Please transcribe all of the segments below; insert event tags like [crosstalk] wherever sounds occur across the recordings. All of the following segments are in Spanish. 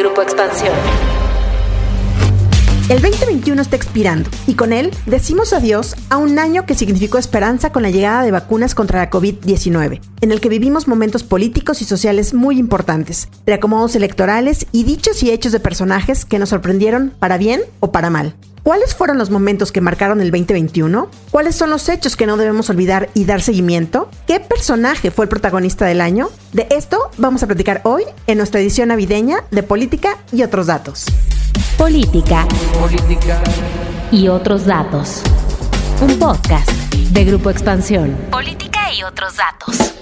Grupo Expansión. El 2021 está expirando y con él decimos adiós a un año que significó esperanza con la llegada de vacunas contra la COVID-19, en el que vivimos momentos políticos y sociales muy importantes, reacomodos electorales y dichos y hechos de personajes que nos sorprendieron para bien o para mal. ¿Cuáles fueron los momentos que marcaron el 2021? ¿Cuáles son los hechos que no debemos olvidar y dar seguimiento? ¿Qué personaje fue el protagonista del año? De esto vamos a platicar hoy en nuestra edición navideña de Política y otros datos. Política. Política. Y otros datos. Un podcast de Grupo Expansión. Política y otros datos.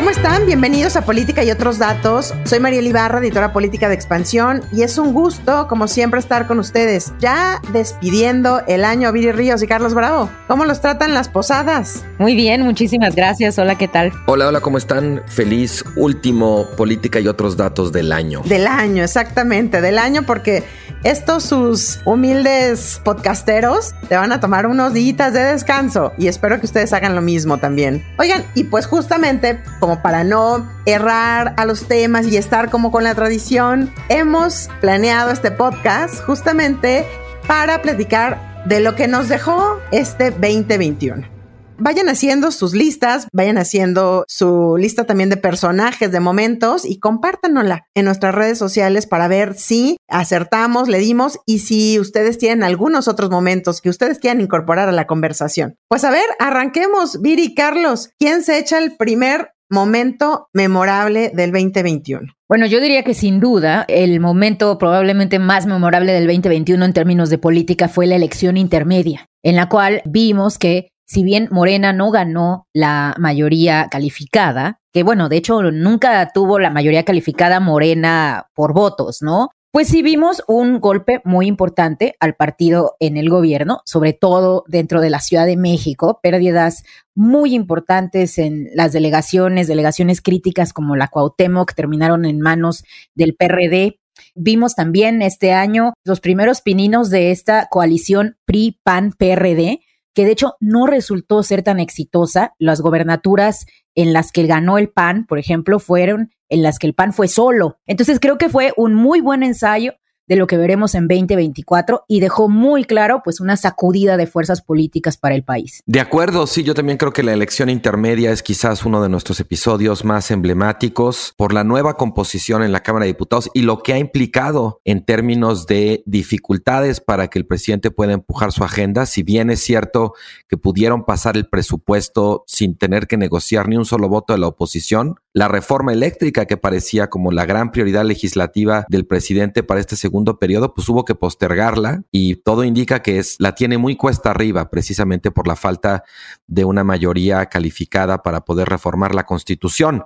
¿Cómo están? Bienvenidos a Política y otros datos. Soy María Ibarra, editora política de Expansión, y es un gusto, como siempre, estar con ustedes. Ya despidiendo el año, Viri Ríos y Carlos Bravo. ¿Cómo los tratan las posadas? Muy bien, muchísimas gracias. Hola, ¿qué tal? Hola, hola, ¿cómo están? Feliz último Política y otros datos del año. Del año, exactamente, del año, porque estos sus humildes podcasteros te van a tomar unos días de descanso y espero que ustedes hagan lo mismo también. Oigan, y pues justamente como para no errar a los temas y estar como con la tradición, hemos planeado este podcast justamente para platicar de lo que nos dejó este 2021 vayan haciendo sus listas, vayan haciendo su lista también de personajes, de momentos y compártanosla en nuestras redes sociales para ver si acertamos, le dimos y si ustedes tienen algunos otros momentos que ustedes quieran incorporar a la conversación. Pues a ver, arranquemos. Viri, Carlos, ¿quién se echa el primer momento memorable del 2021? Bueno, yo diría que sin duda el momento probablemente más memorable del 2021 en términos de política fue la elección intermedia, en la cual vimos que si bien Morena no ganó la mayoría calificada, que bueno, de hecho nunca tuvo la mayoría calificada Morena por votos, ¿no? Pues sí vimos un golpe muy importante al partido en el gobierno, sobre todo dentro de la Ciudad de México, pérdidas muy importantes en las delegaciones, delegaciones críticas como la Cuauhtémoc terminaron en manos del PRD. Vimos también este año los primeros pininos de esta coalición PRI-PAN-PRD, que de hecho no resultó ser tan exitosa. Las gobernaturas en las que ganó el PAN, por ejemplo, fueron en las que el PAN fue solo. Entonces creo que fue un muy buen ensayo de lo que veremos en 2024 y dejó muy claro pues una sacudida de fuerzas políticas para el país. De acuerdo, sí, yo también creo que la elección intermedia es quizás uno de nuestros episodios más emblemáticos por la nueva composición en la Cámara de Diputados y lo que ha implicado en términos de dificultades para que el presidente pueda empujar su agenda, si bien es cierto que pudieron pasar el presupuesto sin tener que negociar ni un solo voto de la oposición, la reforma eléctrica que parecía como la gran prioridad legislativa del presidente para este segundo periodo, pues hubo que postergarla y todo indica que es, la tiene muy cuesta arriba precisamente por la falta de una mayoría calificada para poder reformar la constitución.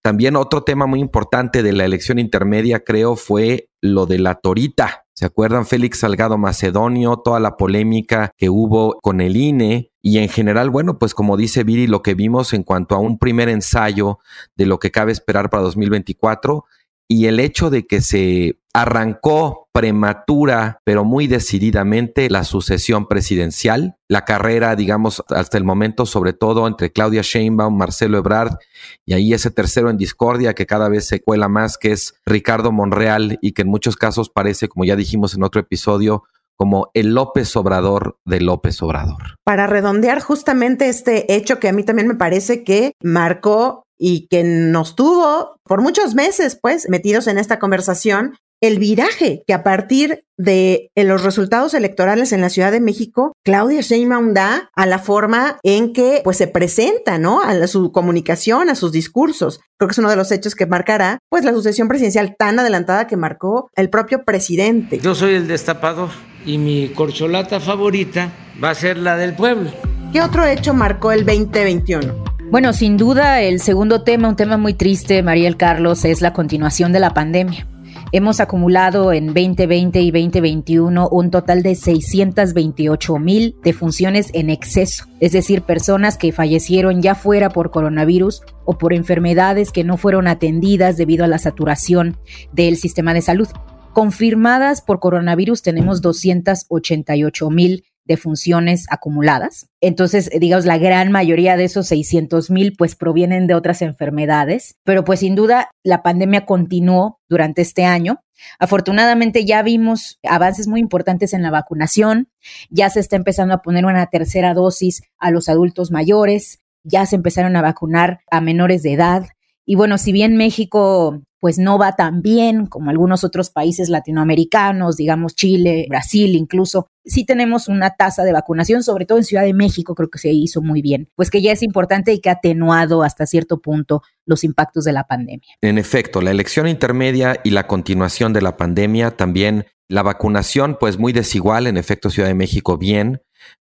También otro tema muy importante de la elección intermedia creo fue lo de la torita. ¿Se acuerdan Félix Salgado Macedonio, toda la polémica que hubo con el INE? Y en general, bueno, pues como dice Viri, lo que vimos en cuanto a un primer ensayo de lo que cabe esperar para 2024 y el hecho de que se arrancó prematura, pero muy decididamente, la sucesión presidencial, la carrera, digamos, hasta el momento, sobre todo entre Claudia Sheinbaum, Marcelo Ebrard, y ahí ese tercero en discordia que cada vez se cuela más, que es Ricardo Monreal, y que en muchos casos parece, como ya dijimos en otro episodio, como el López Obrador de López Obrador. Para redondear justamente este hecho que a mí también me parece que marcó y que nos tuvo por muchos meses, pues, metidos en esta conversación, el viraje que a partir de los resultados electorales en la Ciudad de México, Claudia Sheinbaum da a la forma en que pues se presenta, ¿no? A su comunicación, a sus discursos. Creo que es uno de los hechos que marcará pues la sucesión presidencial tan adelantada que marcó el propio presidente. Yo soy el destapador y mi corcholata favorita va a ser la del pueblo. ¿Qué otro hecho marcó el 2021? Bueno, sin duda el segundo tema, un tema muy triste, Mariel Carlos, es la continuación de la pandemia. Hemos acumulado en 2020 y 2021 un total de 628 mil defunciones en exceso, es decir, personas que fallecieron ya fuera por coronavirus o por enfermedades que no fueron atendidas debido a la saturación del sistema de salud. Confirmadas por coronavirus tenemos 288 mil de funciones acumuladas. Entonces, digamos, la gran mayoría de esos 600 mil pues provienen de otras enfermedades, pero pues sin duda la pandemia continuó durante este año. Afortunadamente ya vimos avances muy importantes en la vacunación, ya se está empezando a poner una tercera dosis a los adultos mayores, ya se empezaron a vacunar a menores de edad. Y bueno, si bien México pues no va tan bien como algunos otros países latinoamericanos, digamos Chile, Brasil incluso. Sí tenemos una tasa de vacunación, sobre todo en Ciudad de México, creo que se hizo muy bien, pues que ya es importante y que ha atenuado hasta cierto punto los impactos de la pandemia. En efecto, la elección intermedia y la continuación de la pandemia también, la vacunación pues muy desigual, en efecto Ciudad de México bien,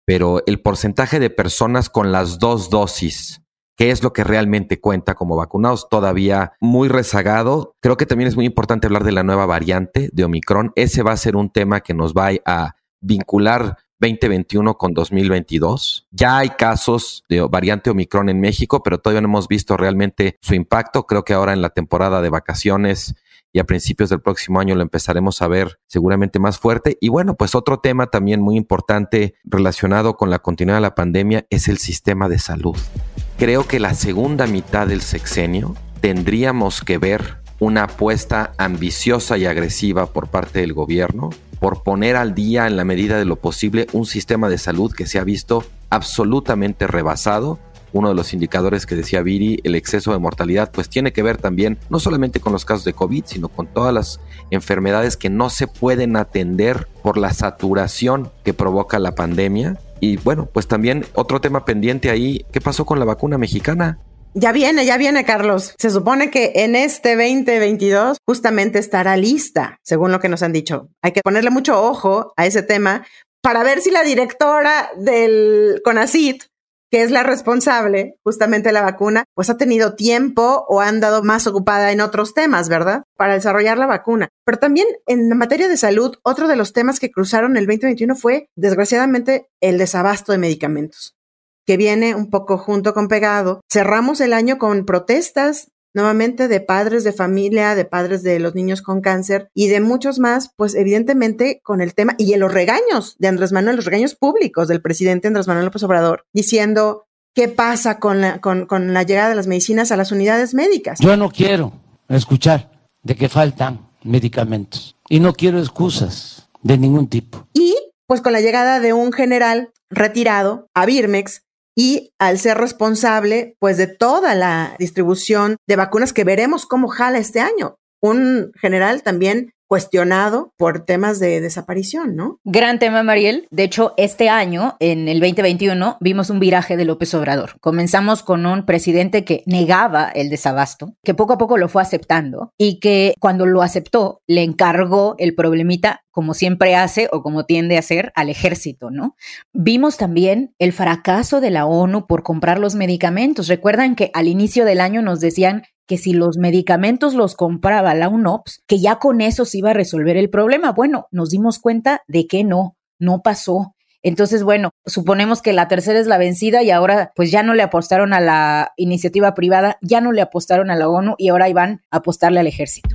pero el porcentaje de personas con las dos dosis qué es lo que realmente cuenta como vacunados, todavía muy rezagado. Creo que también es muy importante hablar de la nueva variante de Omicron. Ese va a ser un tema que nos va a vincular 2021 con 2022. Ya hay casos de variante Omicron en México, pero todavía no hemos visto realmente su impacto. Creo que ahora en la temporada de vacaciones y a principios del próximo año lo empezaremos a ver seguramente más fuerte. Y bueno, pues otro tema también muy importante relacionado con la continuidad de la pandemia es el sistema de salud. Creo que la segunda mitad del sexenio tendríamos que ver una apuesta ambiciosa y agresiva por parte del gobierno por poner al día en la medida de lo posible un sistema de salud que se ha visto absolutamente rebasado. Uno de los indicadores que decía Viri, el exceso de mortalidad, pues tiene que ver también no solamente con los casos de COVID, sino con todas las enfermedades que no se pueden atender por la saturación que provoca la pandemia y bueno, pues también otro tema pendiente ahí, ¿qué pasó con la vacuna mexicana? Ya viene, ya viene, Carlos. Se supone que en este 2022 justamente estará lista, según lo que nos han dicho. Hay que ponerle mucho ojo a ese tema para ver si la directora del CONACIT que es la responsable justamente de la vacuna, pues ha tenido tiempo o ha andado más ocupada en otros temas, ¿verdad? Para desarrollar la vacuna. Pero también en materia de salud, otro de los temas que cruzaron el 2021 fue, desgraciadamente, el desabasto de medicamentos que viene un poco junto con pegado. Cerramos el año con protestas nuevamente de padres de familia, de padres de los niños con cáncer y de muchos más, pues evidentemente con el tema y en los regaños de Andrés Manuel, los regaños públicos del presidente Andrés Manuel López Obrador, diciendo qué pasa con la, con, con la llegada de las medicinas a las unidades médicas. Yo no quiero escuchar de que faltan medicamentos y no quiero excusas de ningún tipo. Y pues con la llegada de un general retirado a Birmex, y al ser responsable pues de toda la distribución de vacunas que veremos cómo jala este año. Un general también cuestionado por temas de desaparición, ¿no? Gran tema, Mariel. De hecho, este año, en el 2021, vimos un viraje de López Obrador. Comenzamos con un presidente que negaba el desabasto, que poco a poco lo fue aceptando y que cuando lo aceptó le encargó el problemita como siempre hace o como tiende a hacer al ejército, ¿no? Vimos también el fracaso de la ONU por comprar los medicamentos. Recuerdan que al inicio del año nos decían que si los medicamentos los compraba la UNOPS, que ya con eso se iba a resolver el problema. Bueno, nos dimos cuenta de que no, no pasó. Entonces, bueno, suponemos que la tercera es la vencida y ahora pues ya no le apostaron a la iniciativa privada, ya no le apostaron a la ONU y ahora iban a apostarle al ejército.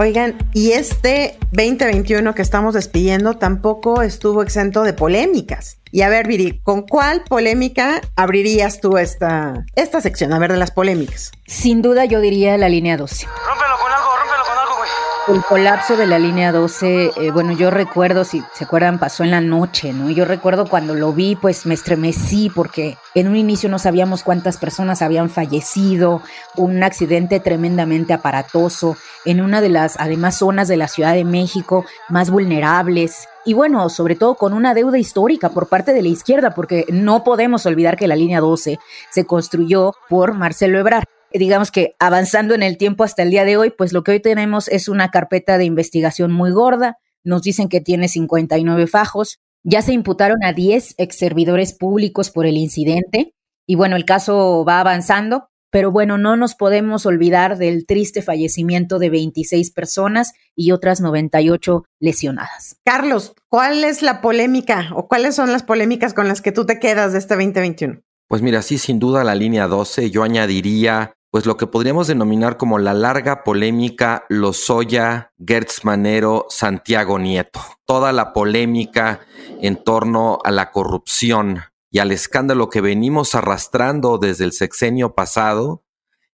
Oigan, y este 2021 que estamos despidiendo tampoco estuvo exento de polémicas. Y a ver, Viri, ¿con cuál polémica abrirías tú esta, esta sección? A ver, de las polémicas. Sin duda yo diría la línea 12. Rómpelo con algo, rómpelo con algo, güey. El colapso de la línea 12, eh, bueno, yo recuerdo, si se acuerdan, pasó en la noche, ¿no? Yo recuerdo cuando lo vi, pues me estremecí porque en un inicio no sabíamos cuántas personas habían fallecido, un accidente tremendamente aparatoso en una de las, además, zonas de la Ciudad de México más vulnerables. Y bueno, sobre todo con una deuda histórica por parte de la izquierda, porque no podemos olvidar que la línea 12 se construyó por Marcelo Ebrard digamos que avanzando en el tiempo hasta el día de hoy, pues lo que hoy tenemos es una carpeta de investigación muy gorda. Nos dicen que tiene 59 fajos. Ya se imputaron a 10 ex servidores públicos por el incidente. Y bueno, el caso va avanzando, pero bueno, no nos podemos olvidar del triste fallecimiento de 26 personas y otras 98 lesionadas. Carlos, ¿cuál es la polémica o cuáles son las polémicas con las que tú te quedas de este 2021? Pues mira, sí, sin duda la línea 12, yo añadiría pues lo que podríamos denominar como la larga polémica Lozoya, Gertz Manero, Santiago Nieto. Toda la polémica en torno a la corrupción y al escándalo que venimos arrastrando desde el sexenio pasado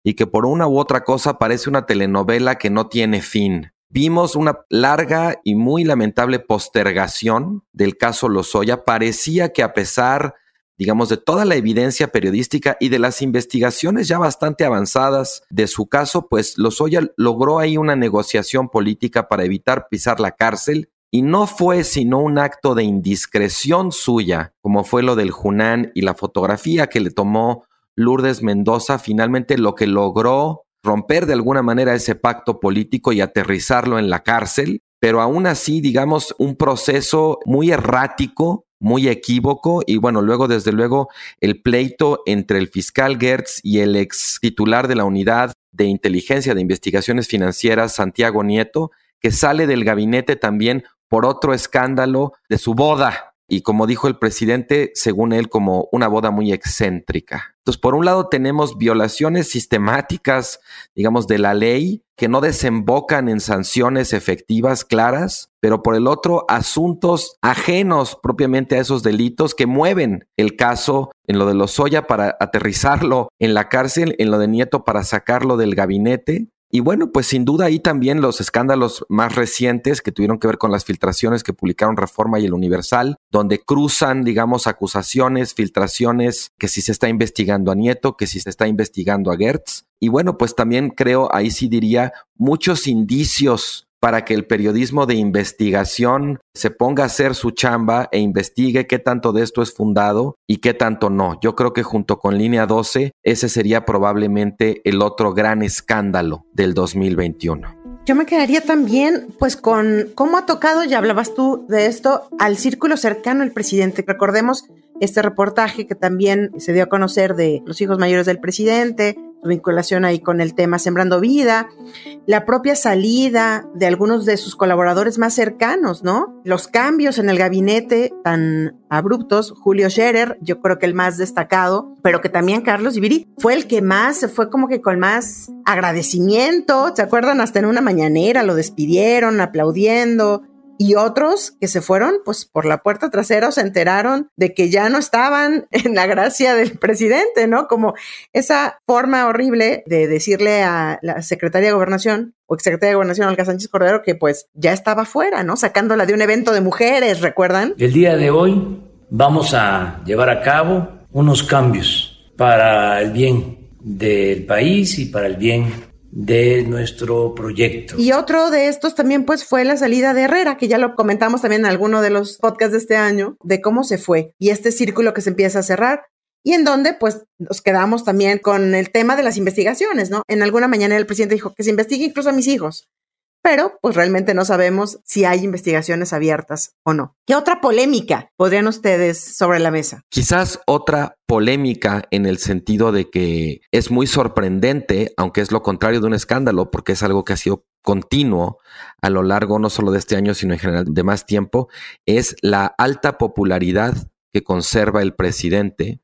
y que por una u otra cosa parece una telenovela que no tiene fin. Vimos una larga y muy lamentable postergación del caso Lozoya. Parecía que a pesar digamos, de toda la evidencia periodística y de las investigaciones ya bastante avanzadas de su caso, pues Lozoya logró ahí una negociación política para evitar pisar la cárcel y no fue sino un acto de indiscreción suya, como fue lo del Junán y la fotografía que le tomó Lourdes Mendoza, finalmente lo que logró romper de alguna manera ese pacto político y aterrizarlo en la cárcel, pero aún así, digamos, un proceso muy errático muy equívoco y bueno, luego desde luego el pleito entre el fiscal Gertz y el ex titular de la unidad de inteligencia de investigaciones financieras, Santiago Nieto, que sale del gabinete también por otro escándalo de su boda, y como dijo el presidente, según él, como una boda muy excéntrica. Entonces, por un lado tenemos violaciones sistemáticas, digamos, de la ley que no desembocan en sanciones efectivas claras, pero por el otro, asuntos ajenos propiamente a esos delitos que mueven el caso en lo de Lozoya para aterrizarlo en la cárcel, en lo de Nieto para sacarlo del gabinete y bueno, pues sin duda ahí también los escándalos más recientes que tuvieron que ver con las filtraciones que publicaron Reforma y el Universal, donde cruzan, digamos, acusaciones, filtraciones, que si se está investigando a Nieto, que si se está investigando a Gertz. Y bueno, pues también creo, ahí sí diría, muchos indicios para que el periodismo de investigación se ponga a hacer su chamba e investigue qué tanto de esto es fundado y qué tanto no. Yo creo que junto con línea 12, ese sería probablemente el otro gran escándalo del 2021. Yo me quedaría también, pues, con cómo ha tocado, ya hablabas tú de esto, al círculo cercano al presidente. Recordemos este reportaje que también se dio a conocer de los hijos mayores del presidente, vinculación ahí con el tema Sembrando Vida, la propia salida de algunos de sus colaboradores más cercanos, ¿no? Los cambios en el gabinete tan abruptos, Julio Scherer, yo creo que el más destacado, pero que también Carlos Ibiri fue el que más, fue como que con más agradecimiento, ¿se acuerdan? Hasta en una mañanera lo despidieron aplaudiendo, y otros que se fueron, pues por la puerta trasera se enteraron de que ya no estaban [laughs] en la gracia del presidente, ¿no? Como esa forma horrible de decirle a la secretaria de gobernación o exsecretaria de gobernación, Olga Sánchez Cordero, que pues ya estaba fuera, ¿no? Sacándola de un evento de mujeres, ¿recuerdan? El día de hoy vamos a llevar a cabo unos cambios para el bien del país y para el bien de nuestro proyecto. Y otro de estos también pues fue la salida de Herrera, que ya lo comentamos también en alguno de los podcasts de este año, de cómo se fue y este círculo que se empieza a cerrar. Y en donde pues nos quedamos también con el tema de las investigaciones, ¿no? En alguna mañana el presidente dijo que se investigue incluso a mis hijos pero pues realmente no sabemos si hay investigaciones abiertas o no. ¿Qué otra polémica podrían ustedes sobre la mesa? Quizás otra polémica en el sentido de que es muy sorprendente, aunque es lo contrario de un escándalo, porque es algo que ha sido continuo a lo largo no solo de este año, sino en general de más tiempo, es la alta popularidad que conserva el presidente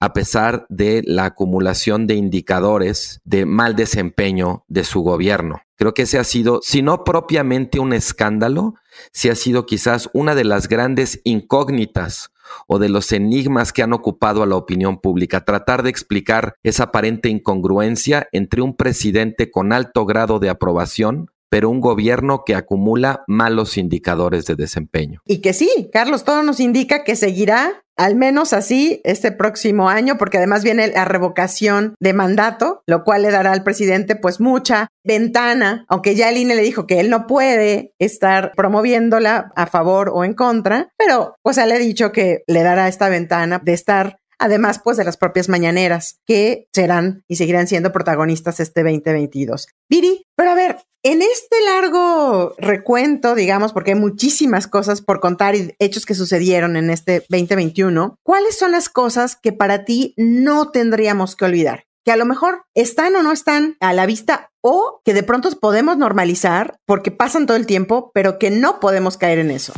a pesar de la acumulación de indicadores de mal desempeño de su gobierno. Creo que ese ha sido, si no propiamente un escándalo, sí ha sido quizás una de las grandes incógnitas o de los enigmas que han ocupado a la opinión pública, tratar de explicar esa aparente incongruencia entre un presidente con alto grado de aprobación pero un gobierno que acumula malos indicadores de desempeño. Y que sí, Carlos, todo nos indica que seguirá al menos así este próximo año, porque además viene la revocación de mandato, lo cual le dará al presidente pues mucha ventana, aunque ya el INE le dijo que él no puede estar promoviéndola a favor o en contra, pero pues él le ha dicho que le dará esta ventana de estar además pues de las propias mañaneras que serán y seguirán siendo protagonistas este 2022. Viri, pero a ver, en este largo recuento, digamos, porque hay muchísimas cosas por contar y hechos que sucedieron en este 2021, ¿cuáles son las cosas que para ti no tendríamos que olvidar? Que a lo mejor están o no están a la vista o que de pronto podemos normalizar porque pasan todo el tiempo, pero que no podemos caer en eso.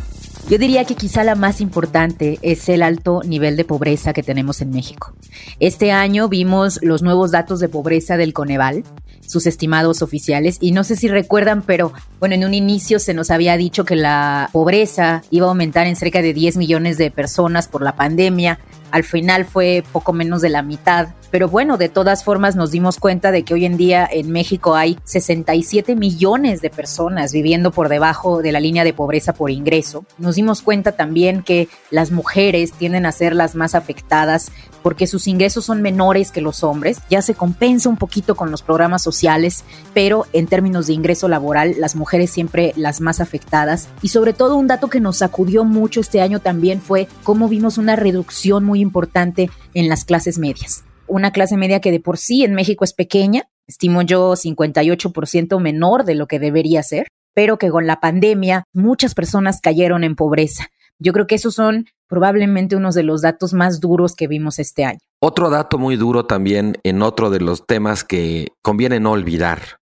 Yo diría que quizá la más importante es el alto nivel de pobreza que tenemos en México. Este año vimos los nuevos datos de pobreza del Coneval, sus estimados oficiales, y no sé si recuerdan, pero bueno, en un inicio se nos había dicho que la pobreza iba a aumentar en cerca de 10 millones de personas por la pandemia. Al final fue poco menos de la mitad. Pero bueno, de todas formas nos dimos cuenta de que hoy en día en México hay 67 millones de personas viviendo por debajo de la línea de pobreza por ingreso. Nos dimos cuenta también que las mujeres tienden a ser las más afectadas porque sus ingresos son menores que los hombres. Ya se compensa un poquito con los programas sociales, pero en términos de ingreso laboral, las mujeres siempre las más afectadas. Y sobre todo un dato que nos sacudió mucho este año también fue cómo vimos una reducción muy importante en las clases medias una clase media que de por sí en México es pequeña, estimo yo 58% menor de lo que debería ser, pero que con la pandemia muchas personas cayeron en pobreza. Yo creo que esos son probablemente unos de los datos más duros que vimos este año. Otro dato muy duro también en otro de los temas que conviene no olvidar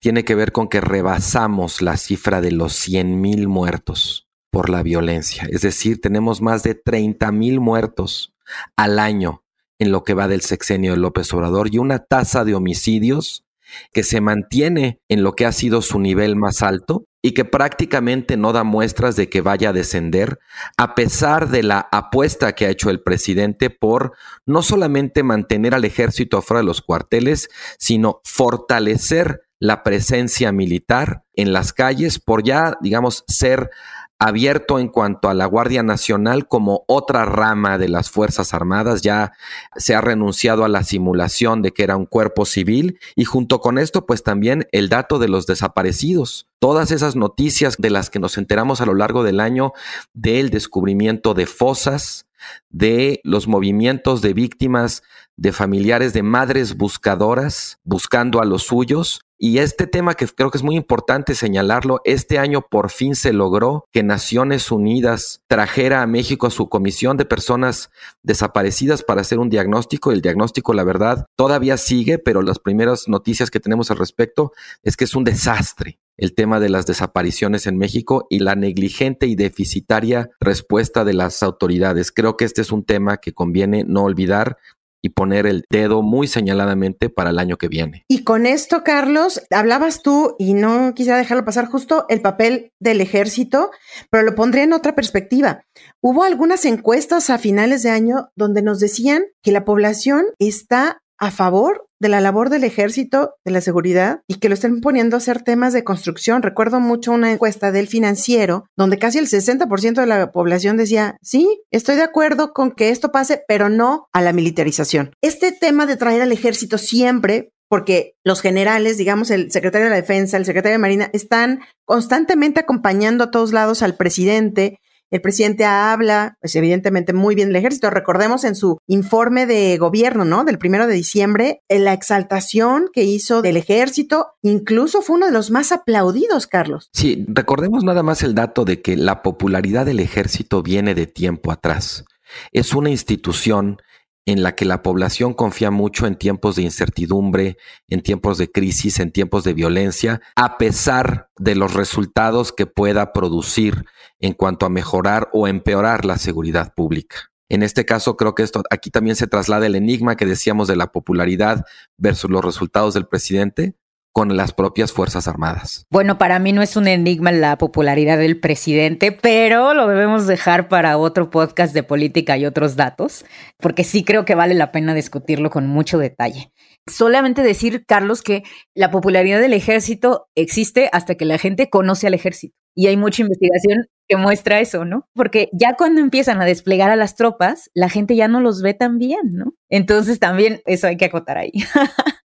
tiene que ver con que rebasamos la cifra de los 100 mil muertos por la violencia. Es decir, tenemos más de 30 mil muertos al año en lo que va del sexenio de López Obrador y una tasa de homicidios que se mantiene en lo que ha sido su nivel más alto y que prácticamente no da muestras de que vaya a descender, a pesar de la apuesta que ha hecho el presidente por no solamente mantener al ejército afuera de los cuarteles, sino fortalecer la presencia militar en las calles por ya, digamos, ser abierto en cuanto a la Guardia Nacional como otra rama de las Fuerzas Armadas. Ya se ha renunciado a la simulación de que era un cuerpo civil y junto con esto pues también el dato de los desaparecidos. Todas esas noticias de las que nos enteramos a lo largo del año del descubrimiento de fosas, de los movimientos de víctimas, de familiares, de madres buscadoras buscando a los suyos, y este tema que creo que es muy importante señalarlo, este año por fin se logró que Naciones Unidas trajera a México a su comisión de personas desaparecidas para hacer un diagnóstico. El diagnóstico, la verdad, todavía sigue, pero las primeras noticias que tenemos al respecto es que es un desastre el tema de las desapariciones en México y la negligente y deficitaria respuesta de las autoridades. Creo que este es un tema que conviene no olvidar y poner el dedo muy señaladamente para el año que viene. Y con esto, Carlos, hablabas tú, y no quisiera dejarlo pasar justo, el papel del ejército, pero lo pondré en otra perspectiva. Hubo algunas encuestas a finales de año donde nos decían que la población está a favor de la labor del ejército, de la seguridad, y que lo estén poniendo a hacer temas de construcción. Recuerdo mucho una encuesta del financiero, donde casi el 60% de la población decía, sí, estoy de acuerdo con que esto pase, pero no a la militarización. Este tema de traer al ejército siempre porque los generales, digamos, el secretario de la Defensa, el secretario de Marina, están constantemente acompañando a todos lados al presidente el presidente habla, pues evidentemente muy bien del ejército. Recordemos en su informe de gobierno, ¿no? Del primero de diciembre, la exaltación que hizo del ejército, incluso fue uno de los más aplaudidos, Carlos. Sí, recordemos nada más el dato de que la popularidad del ejército viene de tiempo atrás. Es una institución en la que la población confía mucho en tiempos de incertidumbre, en tiempos de crisis, en tiempos de violencia, a pesar de los resultados que pueda producir en cuanto a mejorar o empeorar la seguridad pública. En este caso, creo que esto aquí también se traslada el enigma que decíamos de la popularidad versus los resultados del presidente con las propias Fuerzas Armadas. Bueno, para mí no es un enigma la popularidad del presidente, pero lo debemos dejar para otro podcast de política y otros datos, porque sí creo que vale la pena discutirlo con mucho detalle. Solamente decir, Carlos, que la popularidad del ejército existe hasta que la gente conoce al ejército. Y hay mucha investigación que muestra eso, ¿no? Porque ya cuando empiezan a desplegar a las tropas, la gente ya no los ve tan bien, ¿no? Entonces también eso hay que acotar ahí. [laughs]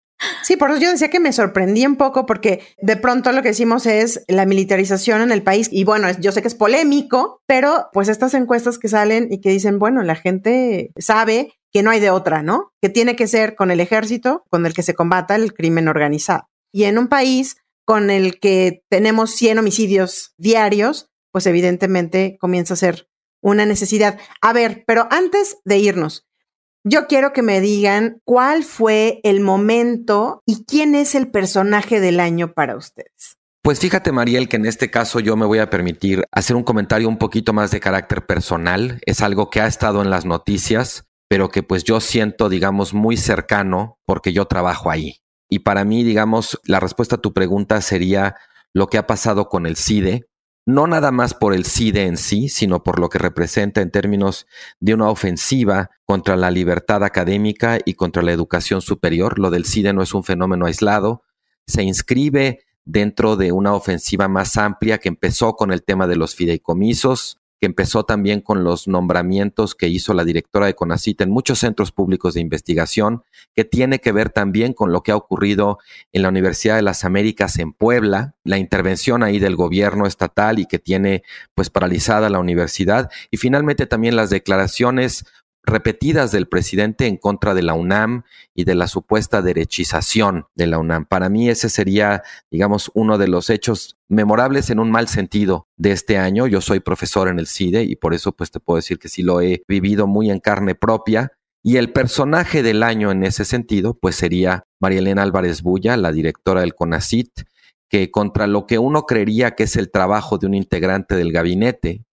Sí, por eso yo decía que me sorprendí un poco porque de pronto lo que decimos es la militarización en el país y bueno, yo sé que es polémico, pero pues estas encuestas que salen y que dicen, bueno, la gente sabe que no hay de otra, ¿no? Que tiene que ser con el ejército con el que se combata el crimen organizado. Y en un país con el que tenemos 100 homicidios diarios, pues evidentemente comienza a ser una necesidad. A ver, pero antes de irnos, yo quiero que me digan cuál fue el momento y quién es el personaje del año para ustedes. Pues fíjate, Mariel, que en este caso yo me voy a permitir hacer un comentario un poquito más de carácter personal. Es algo que ha estado en las noticias, pero que pues yo siento, digamos, muy cercano porque yo trabajo ahí. Y para mí, digamos, la respuesta a tu pregunta sería lo que ha pasado con el CIDE, no nada más por el CIDE en sí, sino por lo que representa en términos de una ofensiva contra la libertad académica y contra la educación superior. Lo del CIDE no es un fenómeno aislado, se inscribe dentro de una ofensiva más amplia que empezó con el tema de los fideicomisos, que empezó también con los nombramientos que hizo la directora de CONACIT en muchos centros públicos de investigación, que tiene que ver también con lo que ha ocurrido en la Universidad de las Américas en Puebla, la intervención ahí del gobierno estatal y que tiene pues paralizada la universidad, y finalmente también las declaraciones repetidas del presidente en contra de la UNAM y de la supuesta derechización de la UNAM. Para mí ese sería, digamos, uno de los hechos memorables en un mal sentido de este año. Yo soy profesor en el CIDE y por eso pues te puedo decir que sí lo he vivido muy en carne propia. Y el personaje del año en ese sentido pues sería María Elena Álvarez Bulla, la directora del CONACIT, que contra lo que uno creería que es el trabajo de un integrante del gabinete,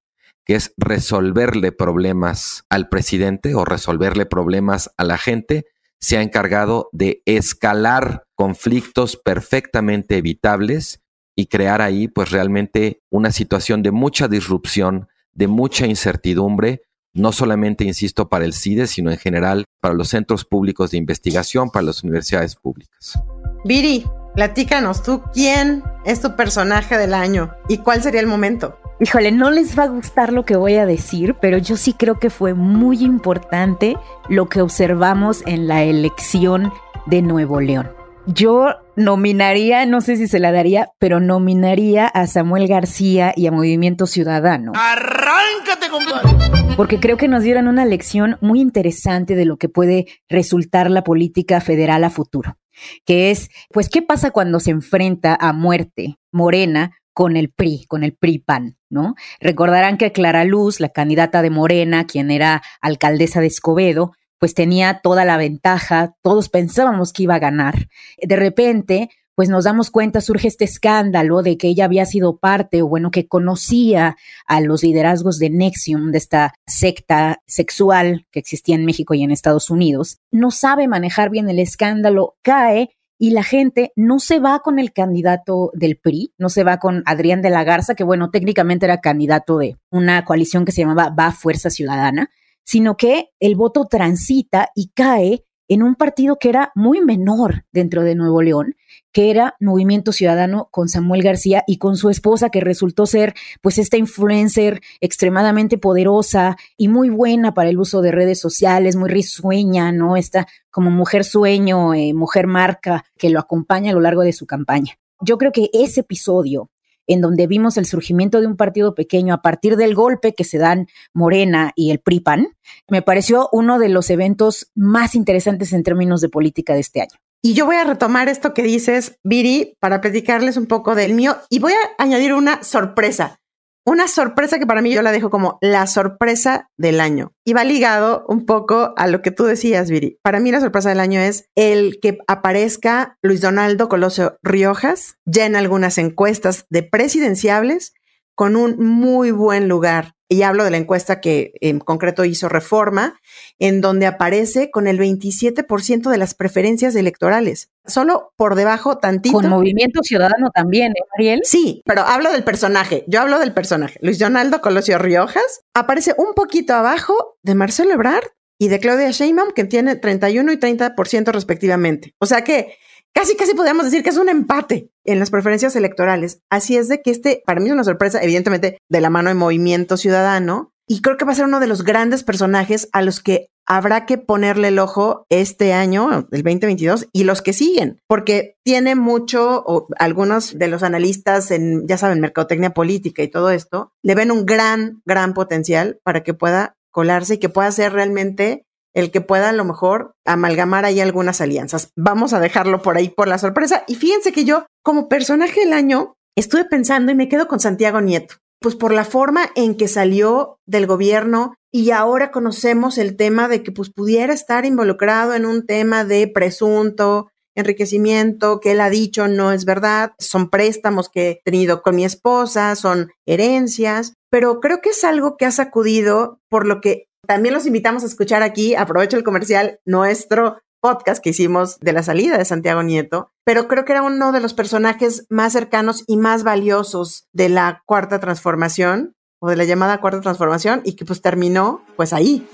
que es resolverle problemas al presidente o resolverle problemas a la gente, se ha encargado de escalar conflictos perfectamente evitables y crear ahí pues realmente una situación de mucha disrupción, de mucha incertidumbre, no solamente, insisto, para el CIDE, sino en general para los centros públicos de investigación, para las universidades públicas. Viri, platícanos tú, ¿quién es tu personaje del año y cuál sería el momento? Híjole, no les va a gustar lo que voy a decir, pero yo sí creo que fue muy importante lo que observamos en la elección de Nuevo León. Yo nominaría, no sé si se la daría, pero nominaría a Samuel García y a Movimiento Ciudadano. ¡Arráncate, compadre! Porque creo que nos dieron una lección muy interesante de lo que puede resultar la política federal a futuro, que es, pues, ¿qué pasa cuando se enfrenta a muerte Morena con el PRI, con el PRI-PAN, ¿no? Recordarán que Clara Luz, la candidata de Morena, quien era alcaldesa de Escobedo, pues tenía toda la ventaja, todos pensábamos que iba a ganar. De repente, pues nos damos cuenta, surge este escándalo de que ella había sido parte, o bueno, que conocía a los liderazgos de Nexium, de esta secta sexual que existía en México y en Estados Unidos. No sabe manejar bien el escándalo, cae y la gente no se va con el candidato del PRI, no se va con Adrián de la Garza, que bueno, técnicamente era candidato de una coalición que se llamaba Va Fuerza Ciudadana, sino que el voto transita y cae en un partido que era muy menor dentro de Nuevo León, que era Movimiento Ciudadano con Samuel García y con su esposa que resultó ser pues esta influencer extremadamente poderosa y muy buena para el uso de redes sociales, muy risueña, ¿no? Esta como mujer sueño, eh, mujer marca que lo acompaña a lo largo de su campaña. Yo creo que ese episodio en donde vimos el surgimiento de un partido pequeño a partir del golpe que se dan Morena y el PRIPAN, me pareció uno de los eventos más interesantes en términos de política de este año. Y yo voy a retomar esto que dices, Viri, para platicarles un poco del mío y voy a añadir una sorpresa. Una sorpresa que para mí yo la dejo como la sorpresa del año. Y va ligado un poco a lo que tú decías, Viri. Para mí la sorpresa del año es el que aparezca Luis Donaldo Colosio Riojas ya en algunas encuestas de presidenciables con un muy buen lugar y hablo de la encuesta que en concreto hizo Reforma, en donde aparece con el 27% de las preferencias electorales, solo por debajo tantito. Con Movimiento Ciudadano también, ¿eh, Ariel? Sí, pero hablo del personaje, yo hablo del personaje. Luis Donaldo Colosio Riojas aparece un poquito abajo de Marcelo Ebrard y de Claudia Sheinbaum, que tiene 31 y 30% respectivamente. O sea que casi, casi podríamos decir que es un empate en las preferencias electorales. Así es de que este, para mí es una sorpresa, evidentemente, de la mano de Movimiento Ciudadano. Y creo que va a ser uno de los grandes personajes a los que habrá que ponerle el ojo este año, el 2022, y los que siguen, porque tiene mucho, o algunos de los analistas en, ya saben, mercadotecnia política y todo esto, le ven un gran, gran potencial para que pueda colarse y que pueda ser realmente el que pueda a lo mejor amalgamar ahí algunas alianzas. Vamos a dejarlo por ahí por la sorpresa. Y fíjense que yo, como personaje del año, estuve pensando y me quedo con Santiago Nieto, pues por la forma en que salió del gobierno y ahora conocemos el tema de que pues pudiera estar involucrado en un tema de presunto enriquecimiento que él ha dicho no es verdad, son préstamos que he tenido con mi esposa, son herencias, pero creo que es algo que ha sacudido, por lo que también los invitamos a escuchar aquí, aprovecho el comercial, nuestro podcast que hicimos de la salida de Santiago Nieto, pero creo que era uno de los personajes más cercanos y más valiosos de la cuarta transformación o de la llamada cuarta transformación y que pues terminó pues ahí,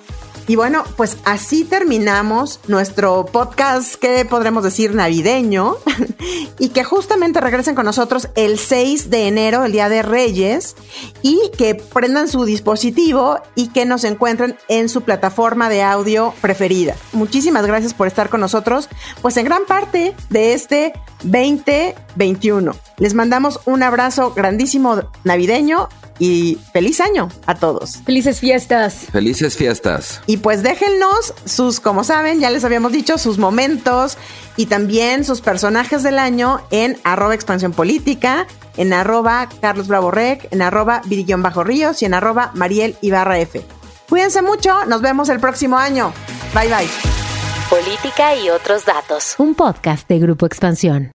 y bueno, pues así terminamos nuestro podcast, que podremos decir navideño, [laughs] y que justamente regresen con nosotros el 6 de enero, el Día de Reyes, y que prendan su dispositivo y que nos encuentren en su plataforma de audio preferida. Muchísimas gracias por estar con nosotros, pues en gran parte de este 2021. Les mandamos un abrazo grandísimo navideño y feliz año a todos. Felices fiestas. Felices fiestas. Y pues déjennos sus, como saben, ya les habíamos dicho, sus momentos y también sus personajes del año en arroba expansión política, en arroba Carlos Bravo Rec, en arroba Virillón Bajo Ríos y en arroba Mariel Ibarra F. Cuídense mucho, nos vemos el próximo año. Bye bye. Política y otros datos. Un podcast de Grupo Expansión.